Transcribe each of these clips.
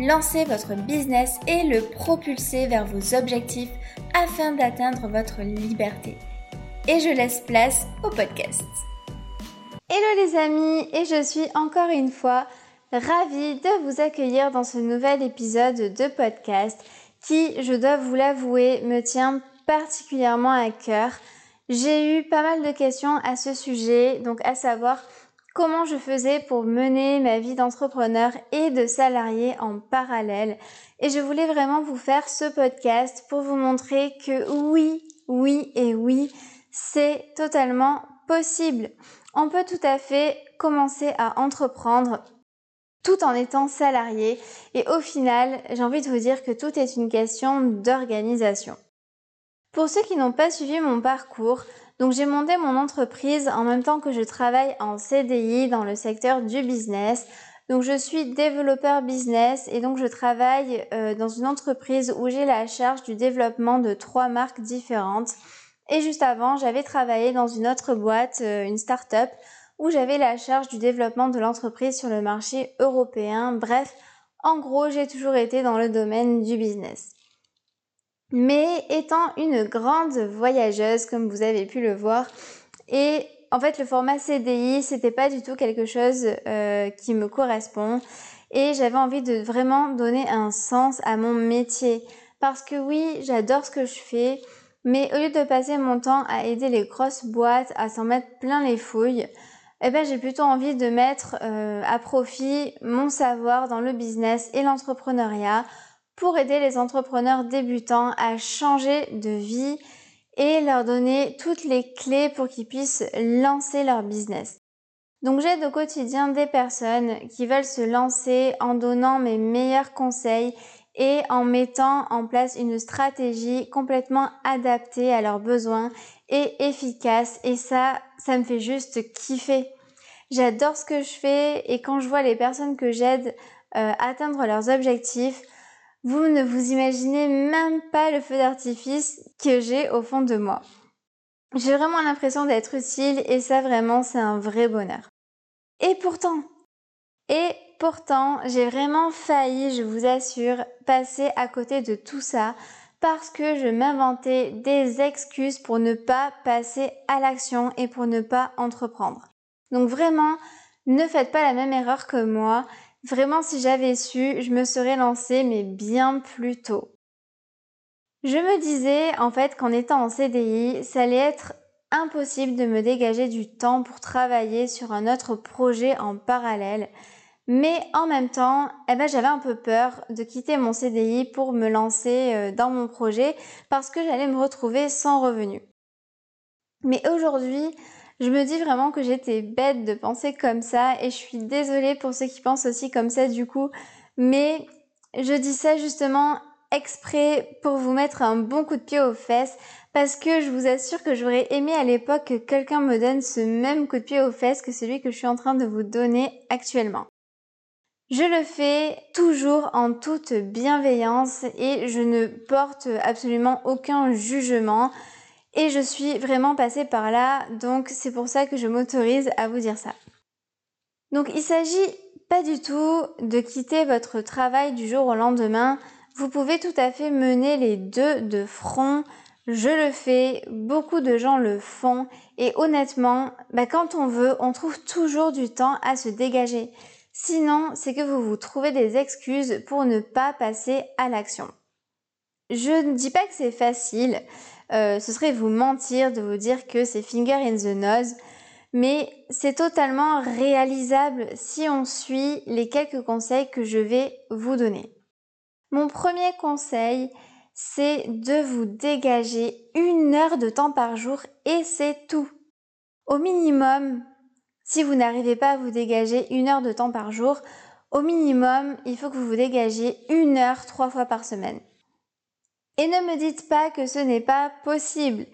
Lancez votre business et le propulser vers vos objectifs afin d'atteindre votre liberté. Et je laisse place au podcast. Hello les amis et je suis encore une fois ravie de vous accueillir dans ce nouvel épisode de podcast qui, je dois vous l'avouer, me tient particulièrement à cœur. J'ai eu pas mal de questions à ce sujet, donc à savoir comment je faisais pour mener ma vie d'entrepreneur et de salarié en parallèle. Et je voulais vraiment vous faire ce podcast pour vous montrer que oui, oui et oui, c'est totalement possible. On peut tout à fait commencer à entreprendre tout en étant salarié et au final, j'ai envie de vous dire que tout est une question d'organisation. Pour ceux qui n'ont pas suivi mon parcours, donc j'ai monté mon entreprise en même temps que je travaille en CDI dans le secteur du business. Donc je suis développeur business et donc je travaille euh, dans une entreprise où j'ai la charge du développement de trois marques différentes. Et juste avant, j'avais travaillé dans une autre boîte, euh, une start-up, où j'avais la charge du développement de l'entreprise sur le marché européen. Bref, en gros, j'ai toujours été dans le domaine du business. Mais étant une grande voyageuse, comme vous avez pu le voir, et en fait le format CDI, c'était pas du tout quelque chose euh, qui me correspond. Et j'avais envie de vraiment donner un sens à mon métier. Parce que oui, j'adore ce que je fais, mais au lieu de passer mon temps à aider les grosses boîtes à s'en mettre plein les fouilles, eh ben j'ai plutôt envie de mettre euh, à profit mon savoir dans le business et l'entrepreneuriat pour aider les entrepreneurs débutants à changer de vie et leur donner toutes les clés pour qu'ils puissent lancer leur business. Donc j'aide au quotidien des personnes qui veulent se lancer en donnant mes meilleurs conseils et en mettant en place une stratégie complètement adaptée à leurs besoins et efficace. Et ça, ça me fait juste kiffer. J'adore ce que je fais et quand je vois les personnes que j'aide euh, atteindre leurs objectifs, vous ne vous imaginez même pas le feu d'artifice que j'ai au fond de moi. J'ai vraiment l'impression d'être utile et ça vraiment c'est un vrai bonheur. Et pourtant, et pourtant, j'ai vraiment failli, je vous assure, passer à côté de tout ça parce que je m'inventais des excuses pour ne pas passer à l'action et pour ne pas entreprendre. Donc vraiment, ne faites pas la même erreur que moi Vraiment, si j'avais su, je me serais lancée, mais bien plus tôt. Je me disais, en fait, qu'en étant en CDI, ça allait être impossible de me dégager du temps pour travailler sur un autre projet en parallèle. Mais en même temps, eh ben, j'avais un peu peur de quitter mon CDI pour me lancer euh, dans mon projet parce que j'allais me retrouver sans revenu. Mais aujourd'hui, je me dis vraiment que j'étais bête de penser comme ça et je suis désolée pour ceux qui pensent aussi comme ça du coup. Mais je dis ça justement exprès pour vous mettre un bon coup de pied aux fesses parce que je vous assure que j'aurais aimé à l'époque que quelqu'un me donne ce même coup de pied aux fesses que celui que je suis en train de vous donner actuellement. Je le fais toujours en toute bienveillance et je ne porte absolument aucun jugement. Et je suis vraiment passée par là, donc c'est pour ça que je m'autorise à vous dire ça. Donc il s'agit pas du tout de quitter votre travail du jour au lendemain. Vous pouvez tout à fait mener les deux de front. Je le fais, beaucoup de gens le font et honnêtement, bah, quand on veut, on trouve toujours du temps à se dégager. Sinon, c'est que vous vous trouvez des excuses pour ne pas passer à l'action. Je ne dis pas que c'est facile, euh, ce serait vous mentir de vous dire que c'est finger in the nose, mais c'est totalement réalisable si on suit les quelques conseils que je vais vous donner. Mon premier conseil, c'est de vous dégager une heure de temps par jour et c'est tout. Au minimum, si vous n'arrivez pas à vous dégager une heure de temps par jour, Au minimum, il faut que vous vous dégagiez une heure trois fois par semaine. Et ne me dites pas que ce n'est pas possible.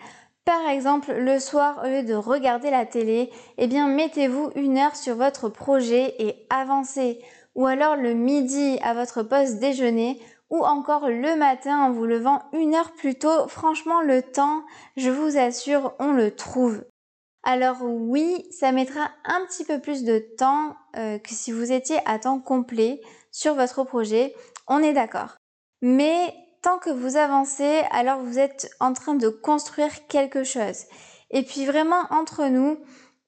Par exemple, le soir, au lieu de regarder la télé, eh bien, mettez-vous une heure sur votre projet et avancez. Ou alors le midi à votre poste déjeuner, ou encore le matin en vous levant une heure plus tôt. Franchement, le temps, je vous assure, on le trouve. Alors oui, ça mettra un petit peu plus de temps euh, que si vous étiez à temps complet sur votre projet, on est d'accord. Mais tant que vous avancez, alors vous êtes en train de construire quelque chose. Et puis vraiment, entre nous,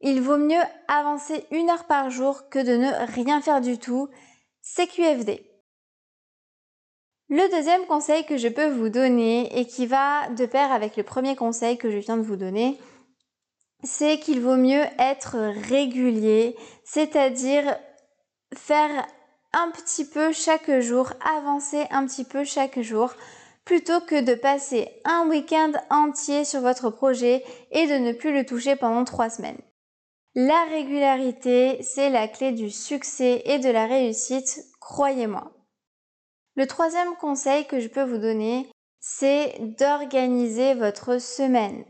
il vaut mieux avancer une heure par jour que de ne rien faire du tout. C'est QFD. Le deuxième conseil que je peux vous donner et qui va de pair avec le premier conseil que je viens de vous donner, c'est qu'il vaut mieux être régulier, c'est-à-dire faire un petit peu chaque jour, avancer un petit peu chaque jour, plutôt que de passer un week-end entier sur votre projet et de ne plus le toucher pendant trois semaines. La régularité, c'est la clé du succès et de la réussite, croyez-moi. Le troisième conseil que je peux vous donner, c'est d'organiser votre semaine.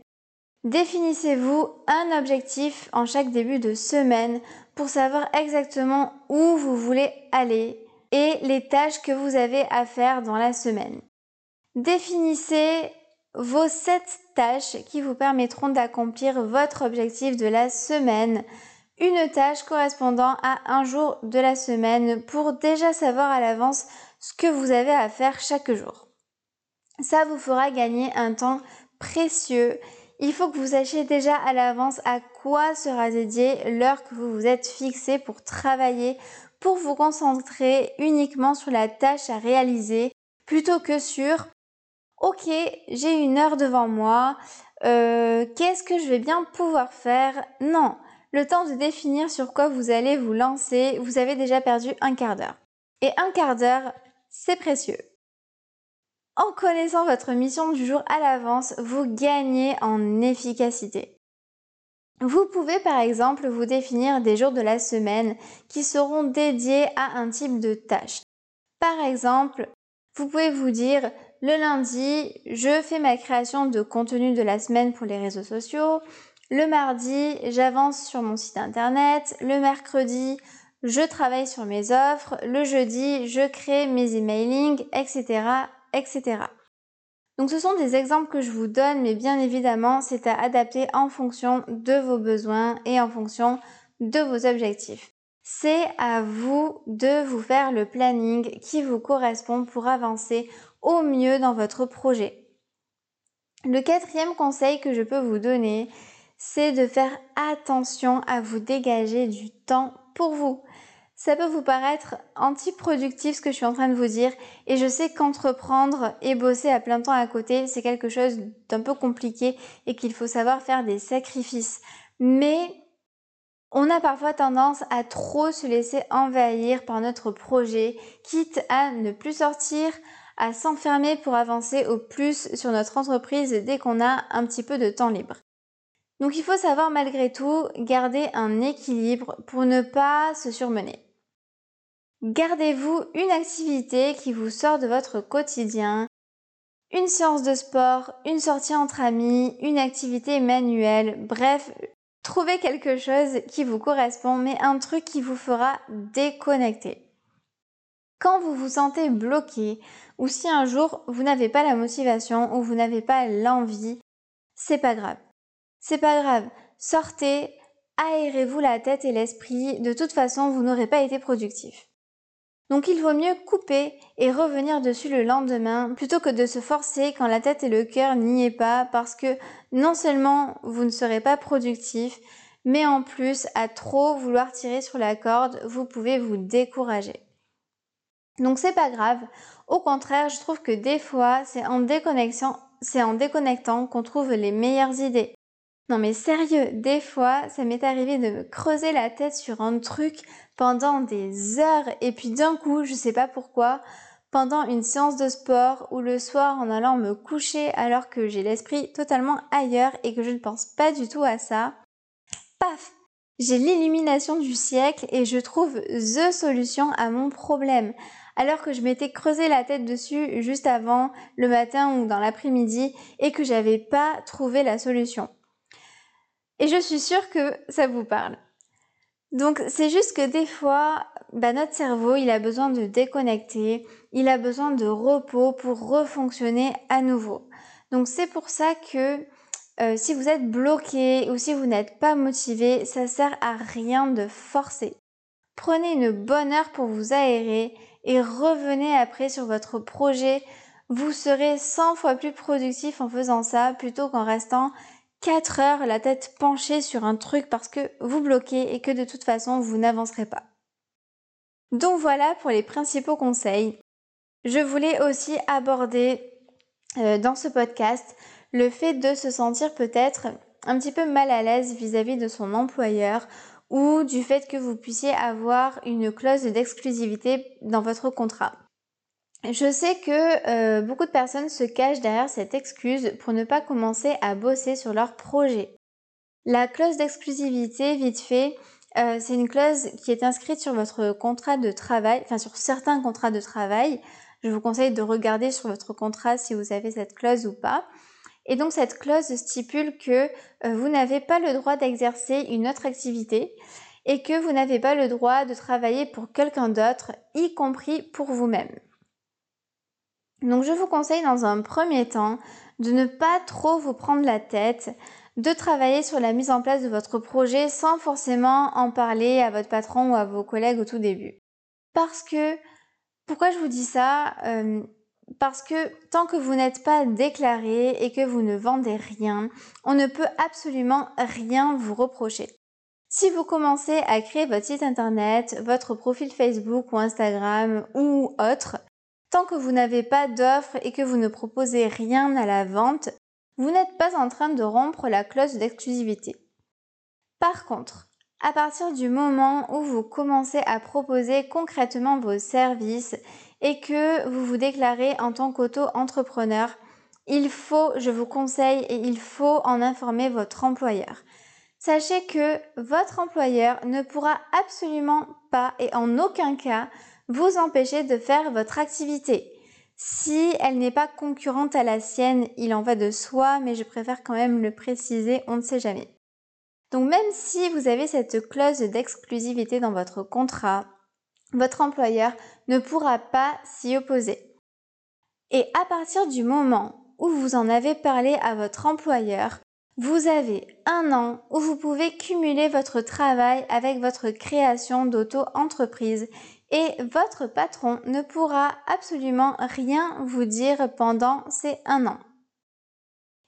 Définissez-vous un objectif en chaque début de semaine pour savoir exactement où vous voulez aller et les tâches que vous avez à faire dans la semaine. Définissez vos sept tâches qui vous permettront d'accomplir votre objectif de la semaine. Une tâche correspondant à un jour de la semaine pour déjà savoir à l'avance ce que vous avez à faire chaque jour. Ça vous fera gagner un temps précieux il faut que vous sachiez déjà à l'avance à quoi sera dédiée l'heure que vous vous êtes fixé pour travailler, pour vous concentrer uniquement sur la tâche à réaliser, plutôt que sur Ok, j'ai une heure devant moi, euh, qu'est-ce que je vais bien pouvoir faire? Non, le temps de définir sur quoi vous allez vous lancer, vous avez déjà perdu un quart d'heure. Et un quart d'heure, c'est précieux. En connaissant votre mission du jour à l'avance, vous gagnez en efficacité. Vous pouvez par exemple vous définir des jours de la semaine qui seront dédiés à un type de tâche. Par exemple, vous pouvez vous dire le lundi, je fais ma création de contenu de la semaine pour les réseaux sociaux. Le mardi, j'avance sur mon site internet. Le mercredi, je travaille sur mes offres. Le jeudi, je crée mes emailing, etc., etc. Donc ce sont des exemples que je vous donne, mais bien évidemment, c'est à adapter en fonction de vos besoins et en fonction de vos objectifs. C'est à vous de vous faire le planning qui vous correspond pour avancer au mieux dans votre projet. Le quatrième conseil que je peux vous donner, c'est de faire attention à vous dégager du temps pour vous. Ça peut vous paraître antiproductif ce que je suis en train de vous dire et je sais qu'entreprendre et bosser à plein temps à côté, c'est quelque chose d'un peu compliqué et qu'il faut savoir faire des sacrifices. Mais on a parfois tendance à trop se laisser envahir par notre projet, quitte à ne plus sortir, à s'enfermer pour avancer au plus sur notre entreprise dès qu'on a un petit peu de temps libre. Donc il faut savoir malgré tout garder un équilibre pour ne pas se surmener. Gardez-vous une activité qui vous sort de votre quotidien, une séance de sport, une sortie entre amis, une activité manuelle, bref, trouvez quelque chose qui vous correspond, mais un truc qui vous fera déconnecter. Quand vous vous sentez bloqué, ou si un jour vous n'avez pas la motivation ou vous n'avez pas l'envie, c'est pas grave. C'est pas grave. Sortez, aérez-vous la tête et l'esprit, de toute façon vous n'aurez pas été productif. Donc il vaut mieux couper et revenir dessus le lendemain plutôt que de se forcer quand la tête et le cœur n'y est pas parce que non seulement vous ne serez pas productif, mais en plus à trop vouloir tirer sur la corde, vous pouvez vous décourager. Donc c'est pas grave. Au contraire, je trouve que des fois, c'est en déconnexion, c'est en déconnectant qu'on trouve les meilleures idées. Non mais sérieux, des fois, ça m'est arrivé de me creuser la tête sur un truc pendant des heures et puis d'un coup, je sais pas pourquoi, pendant une séance de sport ou le soir en allant me coucher alors que j'ai l'esprit totalement ailleurs et que je ne pense pas du tout à ça, paf, J'ai l'illumination du siècle et je trouve the solution à mon problème. Alors que je m'étais creusé la tête dessus juste avant, le matin ou dans l'après-midi, et que j'avais pas trouvé la solution. Et je suis sûre que ça vous parle. Donc c'est juste que des fois, bah, notre cerveau, il a besoin de déconnecter, il a besoin de repos pour refonctionner à nouveau. Donc c'est pour ça que euh, si vous êtes bloqué ou si vous n'êtes pas motivé, ça sert à rien de forcer. Prenez une bonne heure pour vous aérer et revenez après sur votre projet. Vous serez 100 fois plus productif en faisant ça plutôt qu'en restant 4 heures la tête penchée sur un truc parce que vous bloquez et que de toute façon vous n'avancerez pas. Donc voilà pour les principaux conseils. Je voulais aussi aborder euh, dans ce podcast le fait de se sentir peut-être un petit peu mal à l'aise vis-à-vis de son employeur ou du fait que vous puissiez avoir une clause d'exclusivité dans votre contrat. Je sais que euh, beaucoup de personnes se cachent derrière cette excuse pour ne pas commencer à bosser sur leur projet. La clause d'exclusivité, vite fait, euh, c'est une clause qui est inscrite sur votre contrat de travail, enfin sur certains contrats de travail. Je vous conseille de regarder sur votre contrat si vous avez cette clause ou pas. Et donc cette clause stipule que euh, vous n'avez pas le droit d'exercer une autre activité et que vous n'avez pas le droit de travailler pour quelqu'un d'autre, y compris pour vous-même. Donc je vous conseille dans un premier temps de ne pas trop vous prendre la tête, de travailler sur la mise en place de votre projet sans forcément en parler à votre patron ou à vos collègues au tout début. Parce que, pourquoi je vous dis ça? Euh, Parce que tant que vous n'êtes pas déclaré et que vous ne vendez rien, on ne peut absolument rien vous reprocher. Si vous commencez à créer votre site internet, votre profil Facebook ou Instagram ou autre, Tant que vous n'avez pas d'offre et que vous ne proposez rien à la vente, vous n'êtes pas en train de rompre la clause d'exclusivité. Par contre, à partir du moment où vous commencez à proposer concrètement vos services et que vous vous déclarez en tant qu'auto-entrepreneur, il faut, je vous conseille, et il faut en informer votre employeur. Sachez que votre employeur ne pourra absolument pas et en aucun cas vous empêcher de faire votre activité. Si elle n'est pas concurrente à la sienne, il en va de soi, mais je préfère quand même le préciser, on ne sait jamais. Donc même si vous avez cette clause d'exclusivité dans votre contrat, votre employeur ne pourra pas s'y opposer. Et à partir du moment où vous en avez parlé à votre employeur, vous avez un an où vous pouvez cumuler votre travail avec votre création d'auto-entreprise et votre patron ne pourra absolument rien vous dire pendant ces un an.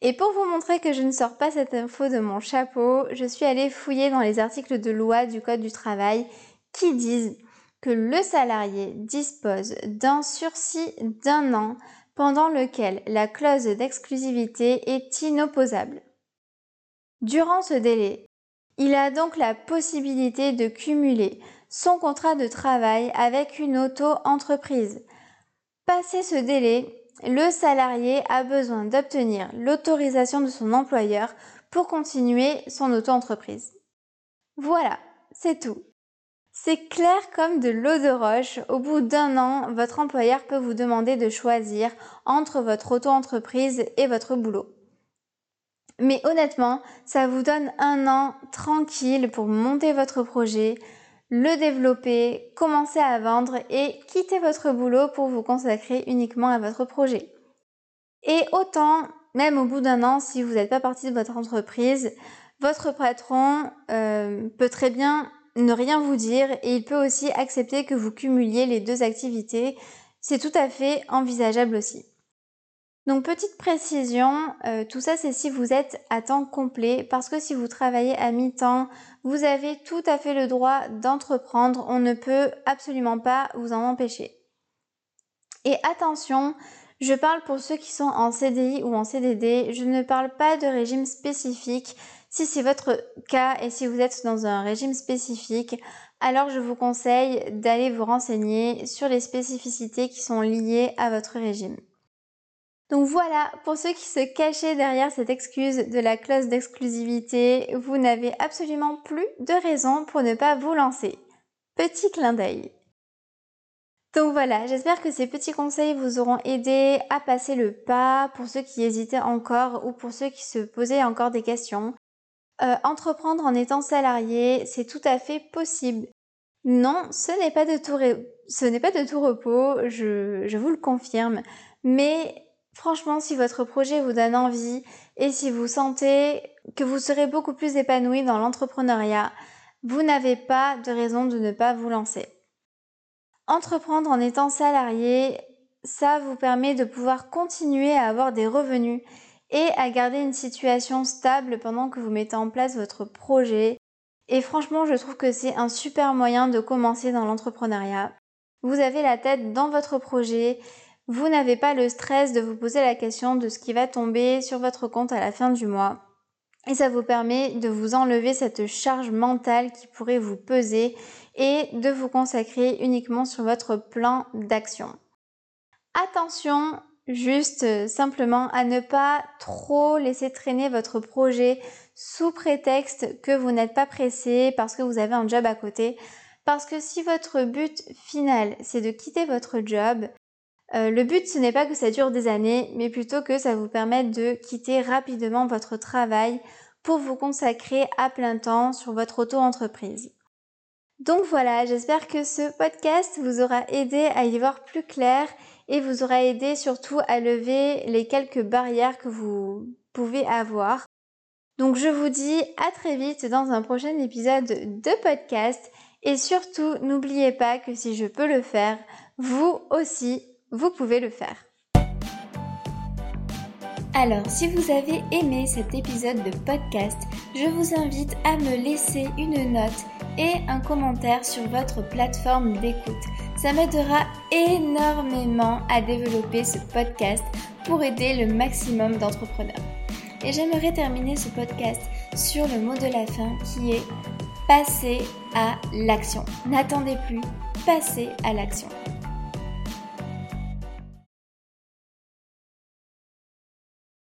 Et pour vous montrer que je ne sors pas cette info de mon chapeau, je suis allée fouiller dans les articles de loi du Code du travail qui disent que le salarié dispose d'un sursis d'un an pendant lequel la clause d'exclusivité est inopposable. Durant ce délai, il a donc la possibilité de cumuler son contrat de travail avec une auto-entreprise. Passé ce délai, le salarié a besoin d'obtenir l'autorisation de son employeur pour continuer son auto-entreprise. Voilà, c'est tout. C'est clair comme de l'eau de roche. Au bout d'un an, votre employeur peut vous demander de choisir entre votre auto-entreprise et votre boulot. Mais honnêtement, ça vous donne un an tranquille pour monter votre projet, le développer, commencer à vendre et quitter votre boulot pour vous consacrer uniquement à votre projet. Et autant, même au bout d'un an, si vous n'êtes pas parti de votre entreprise, votre patron euh, peut très bien ne rien vous dire et il peut aussi accepter que vous cumuliez les deux activités. C'est tout à fait envisageable aussi. Donc petite précision, euh, tout ça c'est si vous êtes à temps complet parce que si vous travaillez à mi-temps, vous avez tout à fait le droit d'entreprendre, on ne peut absolument pas vous en empêcher. Et attention, je parle pour ceux qui sont en CDI ou en CDD, je ne parle pas de régime spécifique. Si c'est votre cas et si vous êtes dans un régime spécifique, alors je vous conseille d'aller vous renseigner sur les spécificités qui sont liées à votre régime. Donc voilà, pour ceux qui se cachaient derrière cette excuse de la clause d'exclusivité, vous n'avez absolument plus de raison pour ne pas vous lancer. Petit clin d'œil. Donc voilà, j'espère que ces petits conseils vous auront aidé à passer le pas pour ceux qui hésitaient encore ou pour ceux qui se posaient encore des questions. Euh, entreprendre en étant salarié, c'est tout à fait possible. Non, ce n'est pas de tout, repos, je, je vous le confirme, mais franchement, si votre projet vous donne envie et si vous sentez que vous serez beaucoup plus épanoui dans l'entrepreneuriat, vous n'avez pas de raison de ne pas vous lancer. Entreprendre en étant salarié, ça vous permet de pouvoir continuer à avoir des revenus et à garder une situation stable pendant que vous mettez en place votre projet. Et franchement, je trouve que c'est un super moyen de commencer dans l'entrepreneuriat. Vous avez la tête dans votre projet, vous n'avez pas le stress de vous poser la question de ce qui va tomber sur votre compte à la fin du mois. Et ça vous permet de vous enlever cette charge mentale qui pourrait vous peser et de vous consacrer uniquement sur votre plan d'action. Attention, juste simplement à ne pas trop laisser traîner votre projet sous prétexte que vous n'êtes pas pressé parce que vous avez un job à côté. Parce que si votre but final c'est de quitter votre job, euh, le but ce n'est pas que ça dure des années, mais plutôt que ça vous permette de quitter rapidement votre travail pour vous consacrer à plein temps sur votre auto-entreprise. Donc voilà, j'espère que ce podcast vous aura aidé à y voir plus clair et vous aura aidé surtout à lever les quelques barrières que vous pouvez avoir. Donc je vous dis à très vite dans un prochain épisode de podcast et surtout n'oubliez pas que si je peux le faire, vous aussi, vous pouvez le faire. Alors, si vous avez aimé cet épisode de podcast, je vous invite à me laisser une note et un commentaire sur votre plateforme d'écoute. Ça m'aidera énormément à développer ce podcast pour aider le maximum d'entrepreneurs. Et j'aimerais terminer ce podcast sur le mot de la fin qui est passer à l'action. N'attendez plus, passez à l'action.